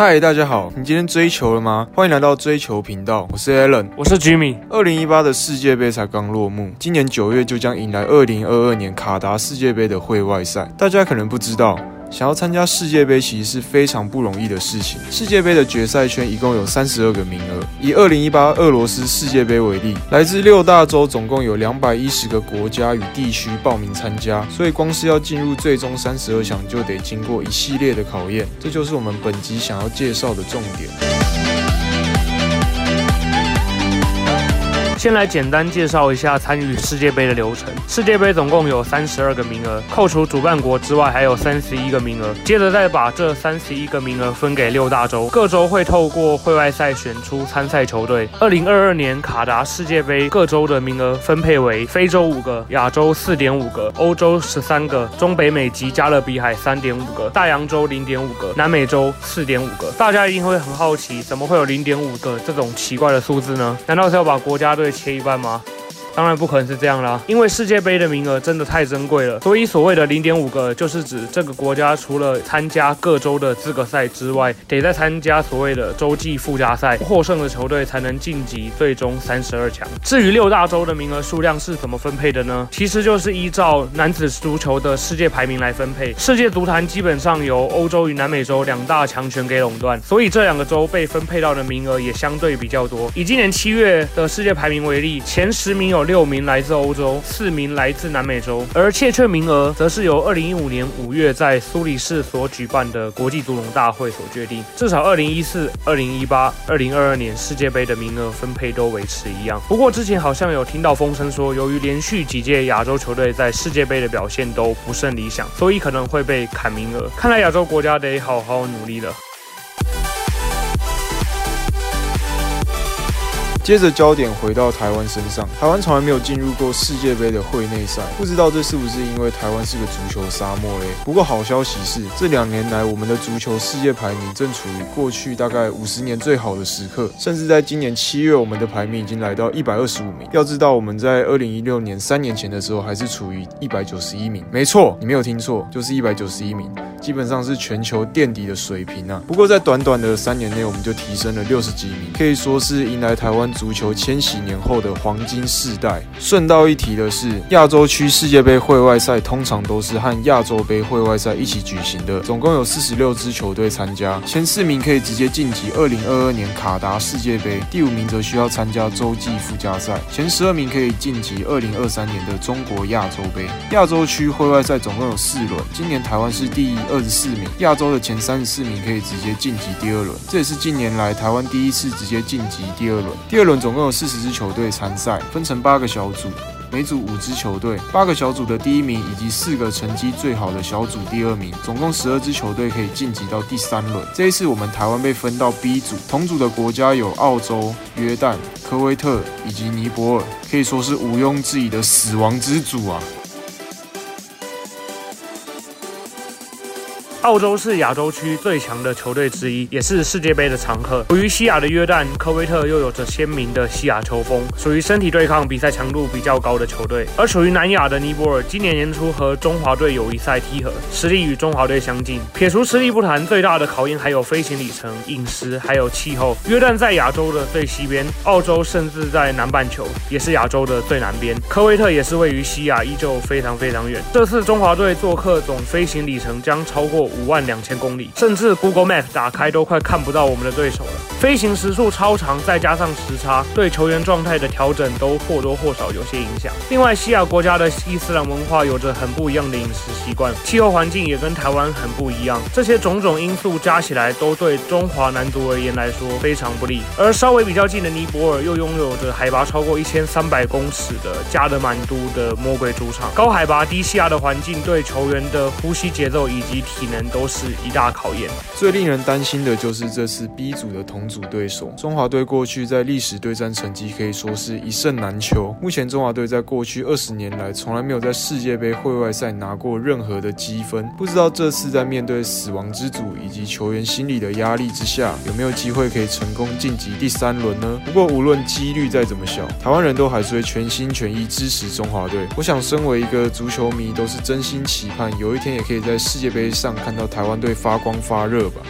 嗨，大家好，你今天追求了吗？欢迎来到追求频道，我是 Alan，我是 Jimmy。二零一八的世界杯才刚落幕，今年九月就将迎来二零二二年卡达世界杯的会外赛。大家可能不知道。想要参加世界杯其实是非常不容易的事情。世界杯的决赛圈一共有三十二个名额。以二零一八俄罗斯世界杯为例，来自六大洲总共有两百一十个国家与地区报名参加，所以光是要进入最终三十二强就得经过一系列的考验。这就是我们本集想要介绍的重点。先来简单介绍一下参与世界杯的流程。世界杯总共有三十二个名额，扣除主办国之外，还有三十一个名额。接着再把这三十一个名额分给六大洲，各州会透过会外赛选出参赛球队。二零二二年卡达世界杯各州的名额分配为：非洲五个，亚洲四点五个，欧洲十三个，中北美及加勒比海三点五个，大洋洲零点五个，南美洲四点五个。大家一定会很好奇，怎么会有零点五个这种奇怪的数字呢？难道是要把国家队？切一半吗？当然不可能是这样啦，因为世界杯的名额真的太珍贵了，所以所谓的零点五个，就是指这个国家除了参加各州的资格赛之外，得再参加所谓的洲际附加赛，获胜的球队才能晋级最终三十二强。至于六大洲的名额数量是怎么分配的呢？其实就是依照男子足球的世界排名来分配。世界足坛基本上由欧洲与南美洲两大强权给垄断，所以这两个州被分配到的名额也相对比较多。以今年七月的世界排名为例，前十名有。六名来自欧洲，四名来自南美洲，而欠缺名额则是由二零一五年五月在苏黎世所举办的国际足龙大会所决定。至少二零一四、二零一八、二零二二年世界杯的名额分配都维持一样。不过之前好像有听到风声说，由于连续几届亚洲球队在世界杯的表现都不甚理想，所以可能会被砍名额。看来亚洲国家得好好努力了。接着焦点回到台湾身上，台湾从来没有进入过世界杯的会内赛，不知道这是不是因为台湾是个足球沙漠嘞？不过好消息是，这两年来我们的足球世界排名正处于过去大概五十年最好的时刻，甚至在今年七月，我们的排名已经来到一百二十五名。要知道我们在二零一六年三年前的时候还是处于一百九十一名，没错，你没有听错，就是一百九十一名，基本上是全球垫底的水平啊。不过在短短的三年内，我们就提升了六十几名，可以说是迎来台湾。足球千禧年后的黄金世代。顺道一提的是，亚洲区世界杯会外赛通常都是和亚洲杯会外赛一起举行的，总共有四十六支球队参加，前四名可以直接晋级二零二二年卡达世界杯，第五名则需要参加洲际附加赛，前十二名可以晋级二零二三年的中国亚洲杯。亚洲区会外赛总共有四轮，今年台湾是第一二十四名，亚洲的前三十四名可以直接晋级第二轮，这也是近年来台湾第一次直接晋级第二轮。第二轮总共有四十支球队参赛，分成八个小组，每组五支球队。八个小组的第一名以及四个成绩最好的小组第二名，总共十二支球队可以晋级到第三轮。这一次我们台湾被分到 B 组，同组的国家有澳洲、约旦、科威特以及尼泊尔，可以说是毋庸置疑的死亡之组啊。澳洲是亚洲区最强的球队之一，也是世界杯的常客。属于西亚的约旦、科威特又有着鲜明的西亚球风，属于身体对抗、比赛强度比较高的球队。而属于南亚的尼泊尔，今年年初和中华队友谊赛踢和，实力与中华队相近。撇除实力不谈，最大的考验还有飞行里程、饮食还有气候。约旦在亚洲的最西边，澳洲甚至在南半球，也是亚洲的最南边。科威特也是位于西亚，依旧非常非常远。这次中华队做客，总飞行里程将超过。五万两千公里，甚至 Google Map 打开都快看不到我们的对手了。飞行时速超长，再加上时差，对球员状态的调整都或多或少有些影响。另外，西亚国家的伊斯兰文化有着很不一样的饮食习惯，气候环境也跟台湾很不一样。这些种种因素加起来，都对中华男足而言来说非常不利。而稍微比较近的尼泊尔，又拥有着海拔超过一千三百公尺的加德满都的魔鬼主场，高海拔低气压的环境对球员的呼吸节奏以及体能。都是一大考验。最令人担心的就是这次 B 组的同组对手中华队，过去在历史对战成绩可以说是一胜难求。目前中华队在过去二十年来从来没有在世界杯会外赛拿过任何的积分，不知道这次在面对死亡之组以及球员心理的压力之下，有没有机会可以成功晋级第三轮呢？不过无论几率再怎么小，台湾人都还是会全心全意支持中华队。我想，身为一个足球迷，都是真心期盼有一天也可以在世界杯上。看到台湾队发光发热吧。